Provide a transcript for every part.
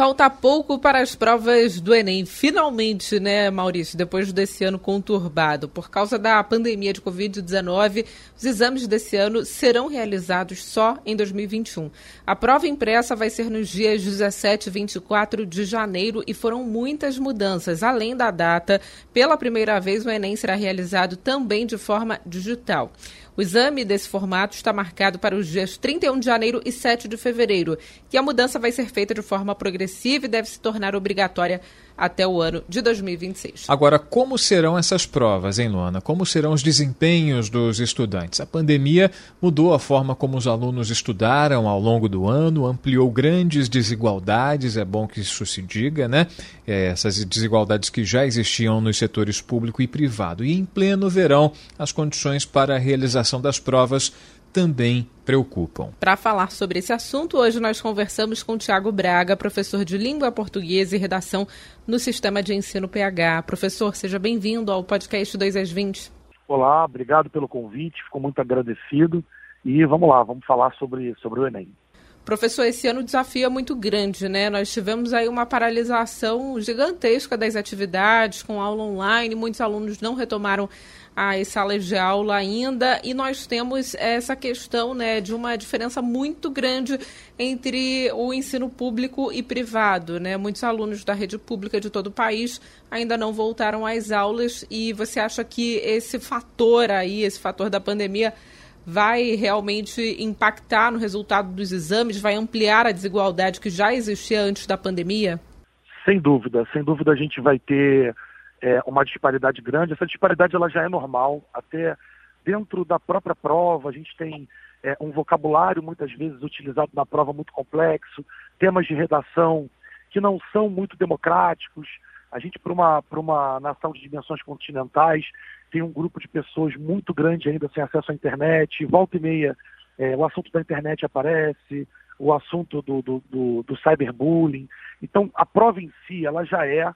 Falta pouco para as provas do Enem. Finalmente, né, Maurício, depois desse ano conturbado. Por causa da pandemia de Covid-19, os exames desse ano serão realizados só em 2021. A prova impressa vai ser nos dias 17 e 24 de janeiro e foram muitas mudanças. Além da data, pela primeira vez o Enem será realizado também de forma digital. O exame desse formato está marcado para os dias 31 de janeiro e 7 de fevereiro, e a mudança vai ser feita de forma progressiva e deve se tornar obrigatória até o ano de 2026. Agora, como serão essas provas, hein, Luana? Como serão os desempenhos dos estudantes? A pandemia mudou a forma como os alunos estudaram ao longo do ano, ampliou grandes desigualdades, é bom que isso se diga, né? É, essas desigualdades que já existiam nos setores público e privado. E em pleno verão, as condições para a realização das provas também preocupam. Para falar sobre esse assunto, hoje nós conversamos com Tiago Braga, professor de língua portuguesa e redação no Sistema de Ensino PH. Professor, seja bem-vindo ao podcast 2 às 20. Olá, obrigado pelo convite, fico muito agradecido. E vamos lá, vamos falar sobre, sobre o Enem. Professor, esse ano o desafio é muito grande, né? Nós tivemos aí uma paralisação gigantesca das atividades, com aula online, muitos alunos não retomaram as salas de aula ainda, e nós temos essa questão né, de uma diferença muito grande entre o ensino público e privado. Né? Muitos alunos da rede pública de todo o país ainda não voltaram às aulas, e você acha que esse fator aí, esse fator da pandemia, vai realmente impactar no resultado dos exames, vai ampliar a desigualdade que já existia antes da pandemia? Sem dúvida, sem dúvida a gente vai ter é, uma disparidade grande. Essa disparidade ela já é normal, até dentro da própria prova, a gente tem é, um vocabulário muitas vezes utilizado na prova muito complexo, temas de redação que não são muito democráticos. A gente, para uma, uma nação de dimensões continentais, tem um grupo de pessoas muito grande ainda sem acesso à internet. Volta e meia, é, o assunto da internet aparece, o assunto do, do, do, do cyberbullying. Então, a prova em si, ela já é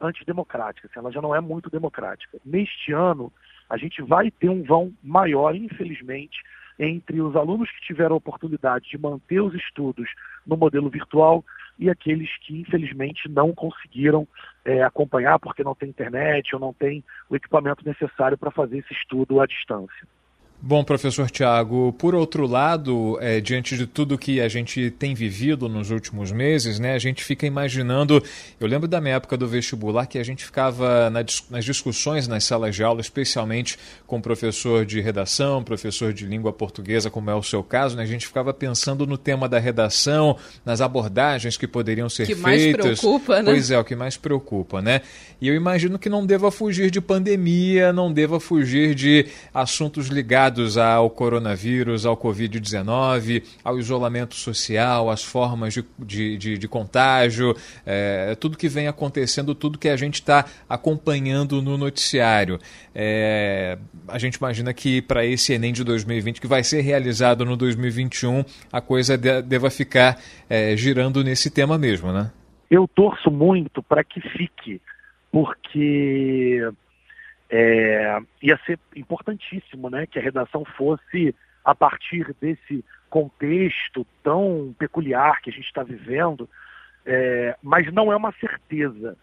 antidemocrática, assim, ela já não é muito democrática. Neste ano, a gente vai ter um vão maior, infelizmente, entre os alunos que tiveram a oportunidade de manter os estudos no modelo virtual e aqueles que, infelizmente, não conseguiram é, acompanhar porque não tem internet ou não tem o equipamento necessário para fazer esse estudo à distância. Bom, professor Tiago, por outro lado, é, diante de tudo que a gente tem vivido nos últimos meses, né, a gente fica imaginando. Eu lembro da minha época do vestibular que a gente ficava na, nas discussões nas salas de aula, especialmente com professor de redação, professor de língua portuguesa, como é o seu caso, né, a gente ficava pensando no tema da redação, nas abordagens que poderiam ser que feitas. Mais preocupa, né? Pois é, o que mais preocupa, né? E eu imagino que não deva fugir de pandemia, não deva fugir de assuntos ligados ligados ao coronavírus, ao Covid-19, ao isolamento social, às formas de, de, de, de contágio, é, tudo que vem acontecendo, tudo que a gente está acompanhando no noticiário. É, a gente imagina que para esse Enem de 2020, que vai ser realizado no 2021, a coisa de, deva ficar é, girando nesse tema mesmo, né? Eu torço muito para que fique, porque é, ia ser importantíssimo né, que a redação fosse, a partir desse contexto tão peculiar que a gente está vivendo, é, mas não é uma certeza,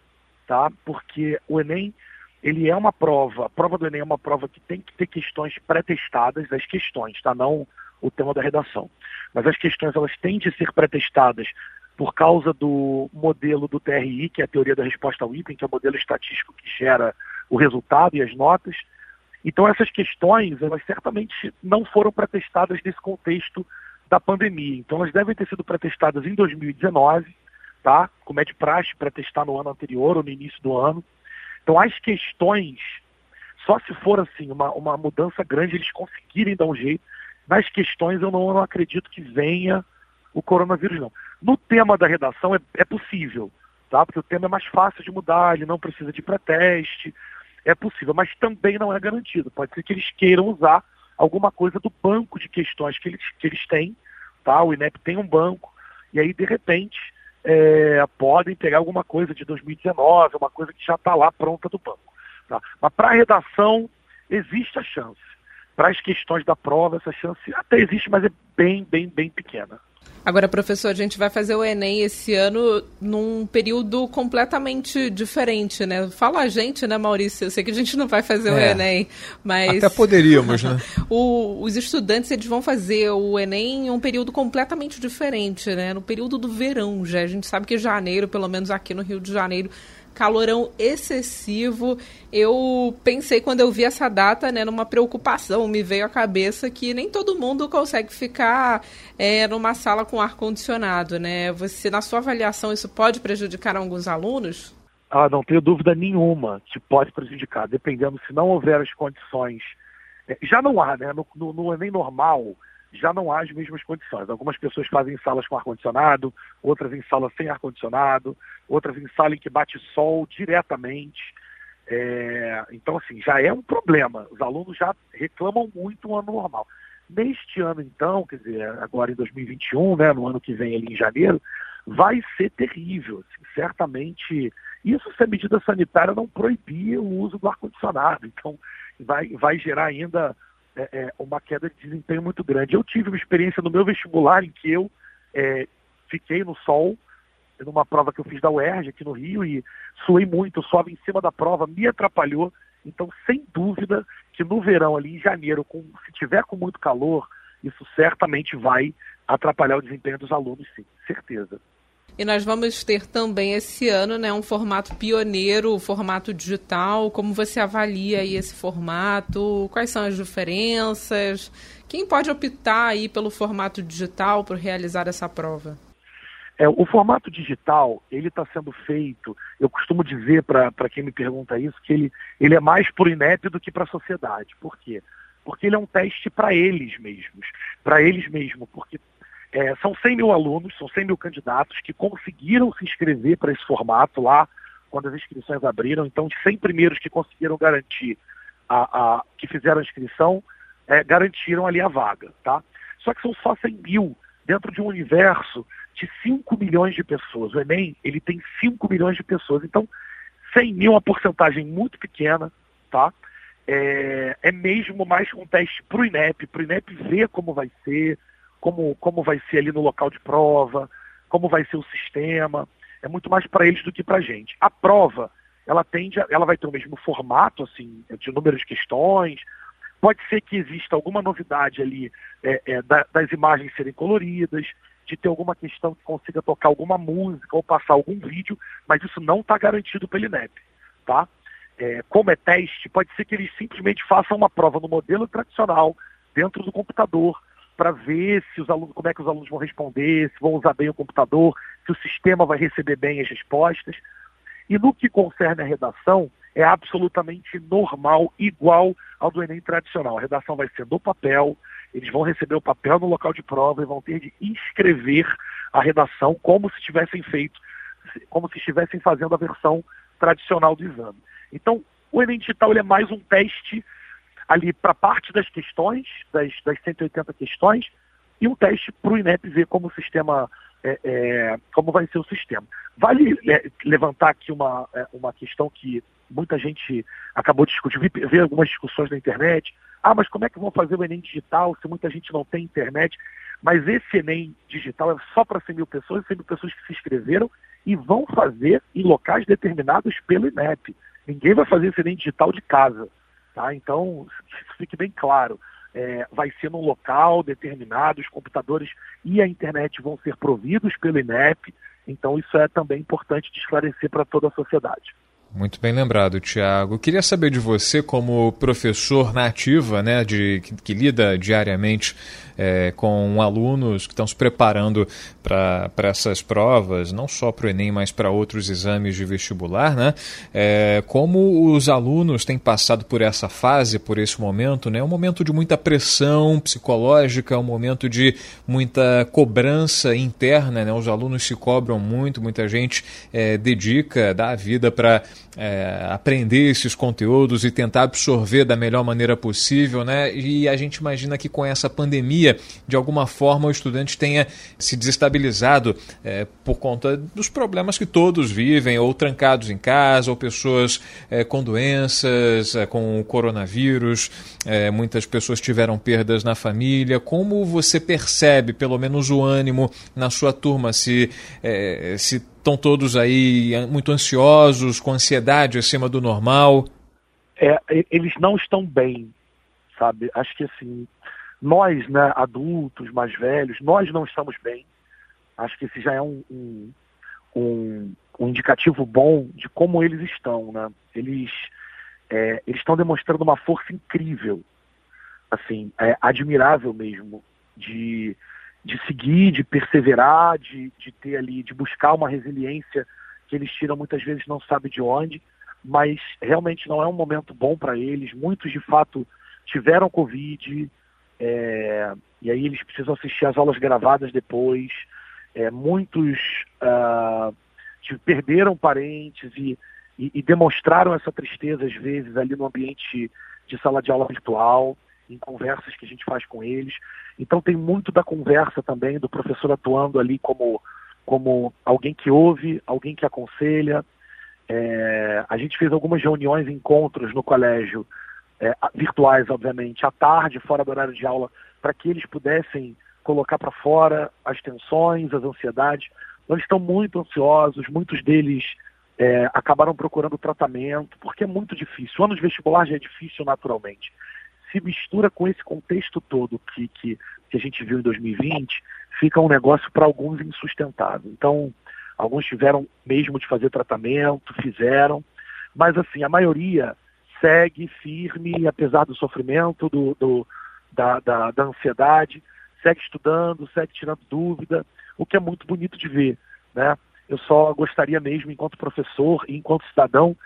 tá? Porque o Enem ele é uma prova, a prova do Enem é uma prova que tem que ter questões pré-testadas, as questões, tá? Não o tema da redação. Mas as questões elas têm de ser pré-testadas por causa do modelo do TRI, que é a teoria da resposta ao item, que é o modelo estatístico que gera o resultado e as notas. Então essas questões, elas certamente não foram pretestadas nesse contexto da pandemia. Então elas devem ter sido pretestadas em 2019, tá? Como é de praxe pretestar no ano anterior ou no início do ano. Então as questões, só se for assim, uma, uma mudança grande, eles conseguirem dar um jeito. Nas questões eu não, eu não acredito que venha o coronavírus, não. No tema da redação é, é possível, tá? Porque o tema é mais fácil de mudar, ele não precisa de pré-teste, é possível, mas também não é garantido. Pode ser que eles queiram usar alguma coisa do banco de questões que eles, que eles têm, tá? O INEP tem um banco, e aí, de repente, é, podem pegar alguma coisa de 2019, uma coisa que já está lá pronta do banco. Tá? Mas para a redação, existe a chance. Para as questões da prova, essa chance até existe, mas é bem, bem, bem pequena. Agora, professor, a gente vai fazer o Enem esse ano num período completamente diferente, né? Fala a gente, né, Maurício? Eu sei que a gente não vai fazer é, o Enem, mas... Até poderíamos, né? o, os estudantes, eles vão fazer o Enem em um período completamente diferente, né? No período do verão já. A gente sabe que janeiro, pelo menos aqui no Rio de Janeiro, calorão excessivo. Eu pensei quando eu vi essa data, né, numa preocupação, me veio à cabeça que nem todo mundo consegue ficar é, numa sala com ar condicionado, né? Você, na sua avaliação, isso pode prejudicar alguns alunos? Ah, não tenho dúvida nenhuma que pode prejudicar, dependendo se não houver as condições. É, já não há, né? No, no, no Enem normal, já não há as mesmas condições. Algumas pessoas fazem salas com ar-condicionado, outras em salas sem ar-condicionado, outras em sala em que bate sol diretamente. É, então, assim, já é um problema. Os alunos já reclamam muito no ano normal. Neste ano, então, quer dizer, agora em 2021, né, no ano que vem ali em janeiro, vai ser terrível. Assim, certamente, isso se a medida sanitária não proibir o uso do ar-condicionado. Então, vai, vai gerar ainda é, é, uma queda de desempenho muito grande. Eu tive uma experiência no meu vestibular em que eu é, fiquei no sol, numa prova que eu fiz da UERJ aqui no Rio, e suei muito, suave em cima da prova, me atrapalhou. Então, sem dúvida que no verão, ali em janeiro, com, se tiver com muito calor, isso certamente vai atrapalhar o desempenho dos alunos, sim, certeza. E nós vamos ter também esse ano né, um formato pioneiro, o formato digital. Como você avalia aí esse formato? Quais são as diferenças? Quem pode optar aí pelo formato digital para realizar essa prova? É, o formato digital, ele está sendo feito, eu costumo dizer para quem me pergunta isso, que ele, ele é mais para o INEP do que para a sociedade. Por quê? Porque ele é um teste para eles mesmos, para eles mesmos, porque é, são 100 mil alunos, são 100 mil candidatos que conseguiram se inscrever para esse formato lá quando as inscrições abriram. Então, os 100 primeiros que conseguiram garantir, a, a que fizeram a inscrição, é, garantiram ali a vaga, tá? Só que são só 100 mil dentro de um universo de 5 milhões de pessoas. O Enem, ele tem 5 milhões de pessoas. Então, 100 mil é uma porcentagem muito pequena, tá? É, é mesmo mais um teste para o INEP, para o INEP ver como vai ser, como, como vai ser ali no local de prova, como vai ser o sistema. É muito mais para eles do que para a gente. A prova, ela tende, a, ela vai ter o mesmo formato, assim, de número de questões. Pode ser que exista alguma novidade ali é, é, da, das imagens serem coloridas, de ter alguma questão que consiga tocar alguma música ou passar algum vídeo, mas isso não está garantido pelo INEP, tá? É, como é teste, pode ser que eles simplesmente façam uma prova no modelo tradicional, dentro do computador, para ver se os alunos, como é que os alunos vão responder, se vão usar bem o computador, se o sistema vai receber bem as respostas. E no que concerne a redação, é absolutamente normal, igual ao do Enem tradicional. A redação vai ser no papel, eles vão receber o papel no local de prova e vão ter de inscrever a redação como se tivessem feito, como se estivessem fazendo a versão tradicional do exame. Então, o Enem Digital é mais um teste ali para parte das questões, das, das 180 questões, e um teste para o INEP ver como o sistema, é, é, como vai ser o sistema. Vale é, levantar aqui uma, é, uma questão que muita gente acabou de discutir, vi, ver algumas discussões na internet. Ah, mas como é que vão fazer o Enem digital se muita gente não tem internet? Mas esse Enem digital é só para 100 mil pessoas, 100 mil pessoas que se inscreveram e vão fazer em locais determinados pelo INEP. Ninguém vai fazer esse Enem digital de casa. Tá? Então, fique bem claro, é, vai ser num local determinado, os computadores e a internet vão ser providos pelo INEP, então isso é também importante de esclarecer para toda a sociedade. Muito bem lembrado, Tiago. Queria saber de você, como professor na ativa, né, de, que, que lida diariamente é, com alunos que estão se preparando para essas provas, não só para o Enem, mas para outros exames de vestibular, né? É, como os alunos têm passado por essa fase, por esse momento, né? É um momento de muita pressão psicológica, é um momento de muita cobrança interna, né? Os alunos se cobram muito, muita gente é, dedica, dá a vida para é, aprender esses conteúdos e tentar absorver da melhor maneira possível, né? E a gente imagina que com essa pandemia, de alguma forma, o estudante tenha se desestabilizado é, por conta dos problemas que todos vivem, ou trancados em casa, ou pessoas é, com doenças, é, com o coronavírus, é, muitas pessoas tiveram perdas na família. Como você percebe, pelo menos, o ânimo na sua turma? Se, é, se estão todos aí muito ansiosos, com ansiedade acima do normal? É, eles não estão bem, sabe? Acho que assim, nós, né, adultos, mais velhos, nós não estamos bem. Acho que esse já é um, um, um, um indicativo bom de como eles estão, né? Eles é, eles estão demonstrando uma força incrível, assim, é, admirável mesmo, de de seguir, de perseverar, de, de ter ali, de buscar uma resiliência que eles tiram muitas vezes não sabe de onde, mas realmente não é um momento bom para eles. Muitos de fato tiveram Covid, é, e aí eles precisam assistir as aulas gravadas depois. É, muitos uh, perderam parentes e, e, e, demonstraram essa tristeza às vezes ali no ambiente de sala de aula virtual em conversas que a gente faz com eles. Então tem muito da conversa também do professor atuando ali como como alguém que ouve, alguém que aconselha. É, a gente fez algumas reuniões, encontros no colégio, é, virtuais, obviamente, à tarde, fora do horário de aula, para que eles pudessem colocar para fora as tensões, as ansiedades. Eles estão muito ansiosos, muitos deles é, acabaram procurando tratamento, porque é muito difícil. O ano de vestibular já é difícil naturalmente se mistura com esse contexto todo que, que, que a gente viu em 2020, fica um negócio para alguns insustentável. Então, alguns tiveram mesmo de fazer tratamento, fizeram, mas assim, a maioria segue firme, apesar do sofrimento, do, do da, da, da ansiedade, segue estudando, segue tirando dúvida, o que é muito bonito de ver, né? Eu só gostaria mesmo, enquanto professor e enquanto cidadão,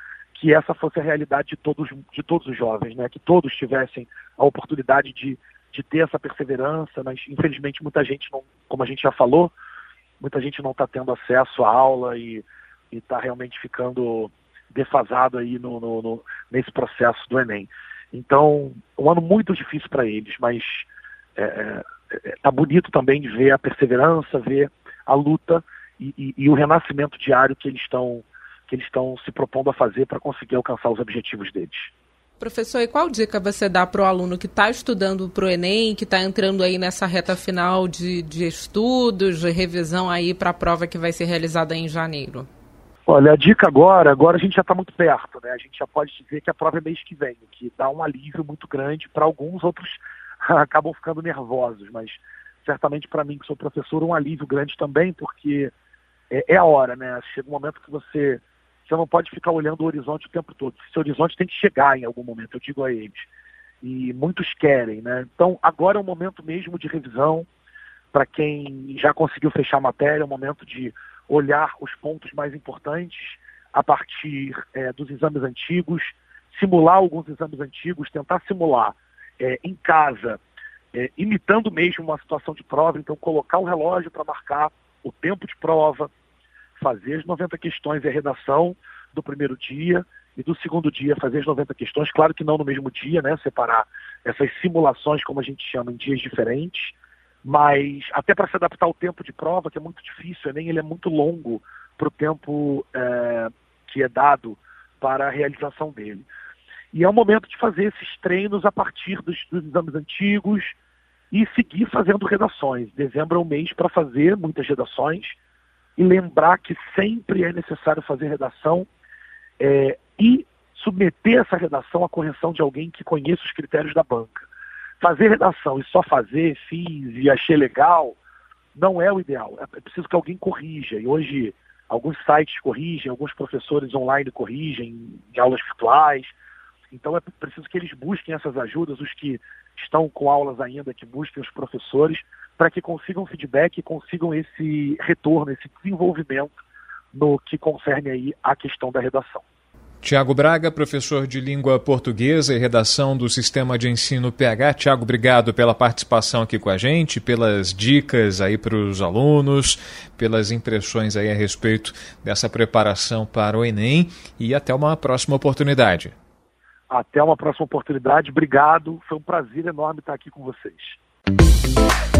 que essa fosse a realidade de todos, de todos os jovens, né? que todos tivessem a oportunidade de, de ter essa perseverança, mas infelizmente muita gente não, como a gente já falou, muita gente não está tendo acesso à aula e está realmente ficando defasado aí no, no, no, nesse processo do Enem. Então, um ano muito difícil para eles, mas é, é, é, tá bonito também de ver a perseverança, ver a luta e, e, e o renascimento diário que eles estão que eles estão se propondo a fazer para conseguir alcançar os objetivos deles. Professor, e qual dica você dá para o aluno que está estudando para o Enem, que está entrando aí nessa reta final de, de estudos, de revisão aí para a prova que vai ser realizada em janeiro? Olha, a dica agora, agora a gente já está muito perto, né? A gente já pode dizer que a prova é mês que vem, que dá um alívio muito grande para alguns, outros acabam ficando nervosos, mas certamente para mim que sou professor, um alívio grande também, porque é, é a hora, né? Chega um momento que você você não pode ficar olhando o horizonte o tempo todo. Esse horizonte tem que chegar em algum momento, eu digo a eles. E muitos querem, né? Então, agora é o momento mesmo de revisão. Para quem já conseguiu fechar a matéria, é o momento de olhar os pontos mais importantes a partir é, dos exames antigos, simular alguns exames antigos, tentar simular é, em casa, é, imitando mesmo uma situação de prova, então colocar o relógio para marcar o tempo de prova, fazer as 90 questões e a redação do primeiro dia e do segundo dia fazer as 90 questões, claro que não no mesmo dia, né, separar essas simulações, como a gente chama, em dias diferentes, mas até para se adaptar ao tempo de prova, que é muito difícil, o Enem ele é muito longo para o tempo é, que é dado para a realização dele. E é o momento de fazer esses treinos a partir dos, dos exames antigos e seguir fazendo redações. Dezembro é um mês para fazer muitas redações, e lembrar que sempre é necessário fazer redação é, e submeter essa redação à correção de alguém que conheça os critérios da banca. Fazer redação e só fazer, fiz e achei legal, não é o ideal. É preciso que alguém corrija. E hoje alguns sites corrigem, alguns professores online corrigem em aulas virtuais. Então é preciso que eles busquem essas ajudas, os que estão com aulas ainda, que busquem os professores, para que consigam feedback e consigam esse retorno, esse desenvolvimento no que concerne aí a questão da redação. Tiago Braga, professor de língua portuguesa e redação do Sistema de Ensino PH. Tiago, obrigado pela participação aqui com a gente, pelas dicas aí para os alunos, pelas impressões aí a respeito dessa preparação para o Enem e até uma próxima oportunidade. Até uma próxima oportunidade. Obrigado. Foi um prazer enorme estar aqui com vocês.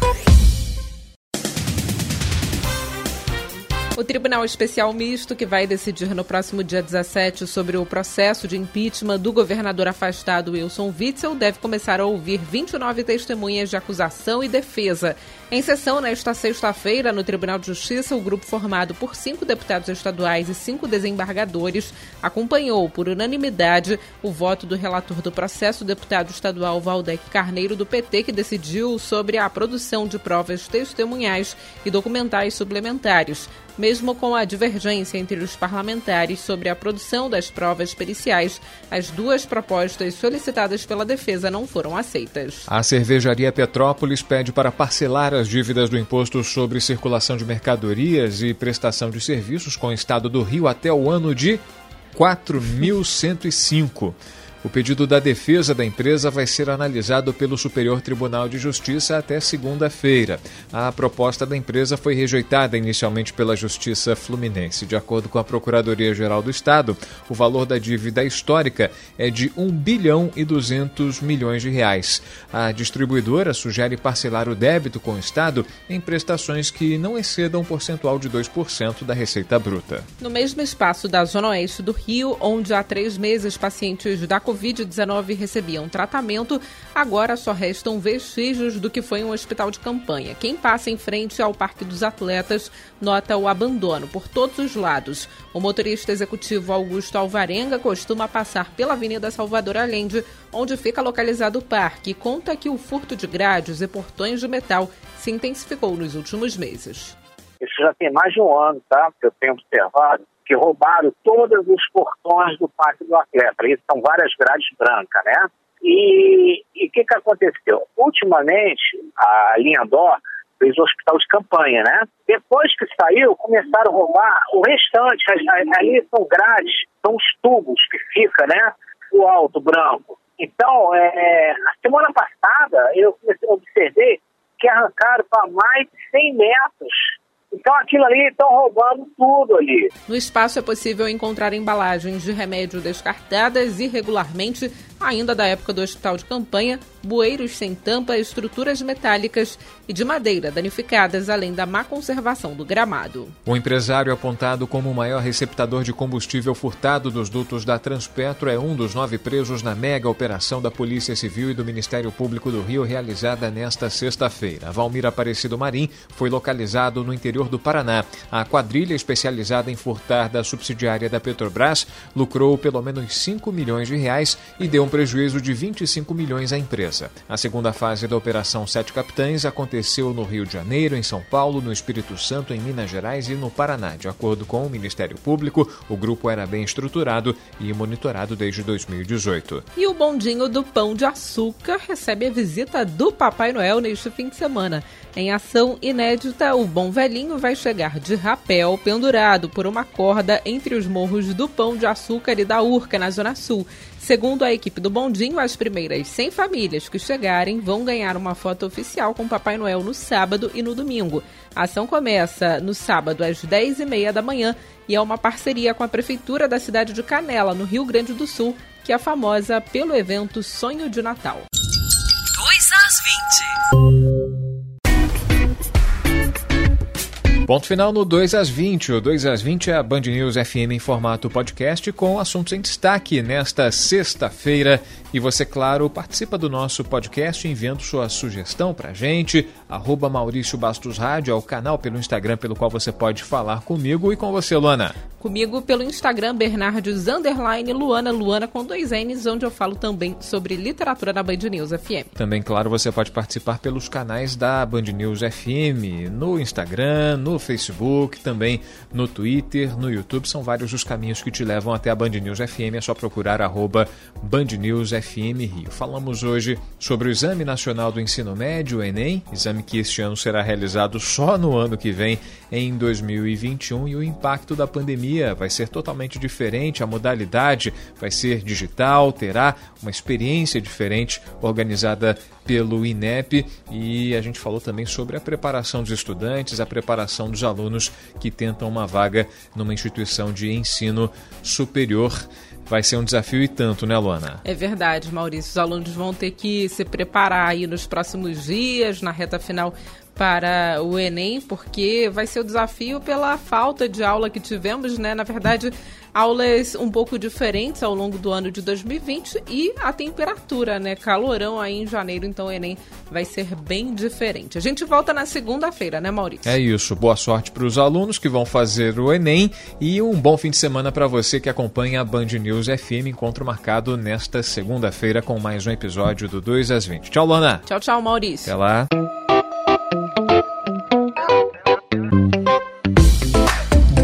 O Tribunal Especial Misto, que vai decidir no próximo dia 17 sobre o processo de impeachment do governador afastado Wilson Witzel, deve começar a ouvir 29 testemunhas de acusação e defesa. Em sessão nesta sexta-feira, no Tribunal de Justiça, o grupo formado por cinco deputados estaduais e cinco desembargadores acompanhou, por unanimidade, o voto do relator do processo, deputado estadual Valdec Carneiro, do PT, que decidiu sobre a produção de provas testemunhais e documentais suplementares mesmo com a divergência entre os parlamentares sobre a produção das provas periciais, as duas propostas solicitadas pela defesa não foram aceitas. A cervejaria Petrópolis pede para parcelar as dívidas do imposto sobre circulação de mercadorias e prestação de serviços com o Estado do Rio até o ano de 4.105. O pedido da defesa da empresa vai ser analisado pelo Superior Tribunal de Justiça até segunda-feira. A proposta da empresa foi rejeitada inicialmente pela Justiça Fluminense. De acordo com a Procuradoria-Geral do Estado, o valor da dívida histórica é de 1 bilhão e 200 milhões de reais. A distribuidora sugere parcelar o débito com o Estado em prestações que não excedam um percentual de 2% da receita bruta. No mesmo espaço da Zona Oeste do Rio, onde há três meses pacientes da Covid-19 recebiam tratamento, agora só restam vestígios do que foi um hospital de campanha. Quem passa em frente ao Parque dos Atletas nota o abandono por todos os lados. O motorista executivo Augusto Alvarenga costuma passar pela Avenida Salvador Allende, onde fica localizado o parque, e conta que o furto de grades e portões de metal se intensificou nos últimos meses. Isso já tem mais de um ano, tá? Que eu tenho observado que roubaram todos os portões do Parque do Atleta. Ali são várias grades brancas, né? E o que, que aconteceu? Ultimamente, a linha Dó fez o hospital de campanha, né? Depois que saiu, começaram a roubar o restante. Ali são grades, são os tubos que fica, né? O alto branco. Então, é, a semana passada, eu comecei a observar que arrancaram para mais de 100 metros então aquilo ali estão roubando tudo ali. No espaço é possível encontrar embalagens de remédio descartadas irregularmente, ainda da época do hospital de campanha, bueiros sem tampa, estruturas metálicas e de madeira danificadas, além da má conservação do gramado. O empresário apontado como o maior receptador de combustível furtado dos dutos da Transpetro é um dos nove presos na mega operação da Polícia Civil e do Ministério Público do Rio, realizada nesta sexta-feira. Valmir Aparecido Marim foi localizado no interior do Paraná. A quadrilha especializada em furtar da subsidiária da Petrobras lucrou pelo menos 5 milhões de reais e deu um prejuízo de 25 milhões à empresa. A segunda fase da Operação Sete Capitães aconteceu no Rio de Janeiro, em São Paulo, no Espírito Santo, em Minas Gerais e no Paraná. De acordo com o Ministério Público, o grupo era bem estruturado e monitorado desde 2018. E o bondinho do Pão de Açúcar recebe a visita do Papai Noel neste fim de semana. Em ação inédita, o Bom Velhinho vai chegar de rapel pendurado por uma corda entre os morros do Pão de Açúcar e da Urca, na Zona Sul. Segundo a equipe do Bondinho, as primeiras 100 famílias que chegarem vão ganhar uma foto oficial com Papai Noel no sábado e no domingo. A ação começa no sábado às 10h30 da manhã e é uma parceria com a Prefeitura da cidade de Canela, no Rio Grande do Sul, que é famosa pelo evento Sonho de Natal. 2 às 20. Ponto final no 2 às 20. O 2 às 20 é a Band News FM em formato podcast com assuntos em destaque nesta sexta-feira. E você, claro, participa do nosso podcast enviando sua sugestão pra gente. Arroba Maurício Bastos Rádio é o canal pelo Instagram pelo qual você pode falar comigo e com você, Luana. Comigo pelo Instagram, Bernardes Underline Luana, Luana com dois N's, onde eu falo também sobre literatura na Band News FM. Também, claro, você pode participar pelos canais da Band News FM, no Instagram, no Facebook, também no Twitter, no YouTube. São vários os caminhos que te levam até a Band News FM. É só procurar arroba Band News FM Rio. Falamos hoje sobre o Exame Nacional do Ensino Médio, o Enem, exame que este ano será realizado só no ano que vem, em 2021, e o impacto da pandemia vai ser totalmente diferente, a modalidade vai ser digital, terá uma experiência diferente organizada pelo INEP e a gente falou também sobre a preparação dos estudantes, a preparação dos alunos que tentam uma vaga numa instituição de ensino superior. Vai ser um desafio e tanto, né, Luana? É verdade, Maurício. Os alunos vão ter que se preparar aí nos próximos dias, na reta final para o Enem, porque vai ser o desafio pela falta de aula que tivemos, né? Na verdade, aulas um pouco diferentes ao longo do ano de 2020 e a temperatura, né? Calorão aí em janeiro, então o Enem vai ser bem diferente. A gente volta na segunda-feira, né, Maurício? É isso. Boa sorte para os alunos que vão fazer o Enem e um bom fim de semana para você que acompanha a Band News FM. Encontro marcado nesta segunda-feira com mais um episódio do 2 às 20. Tchau, Lana. Tchau, tchau, Maurício. Até lá.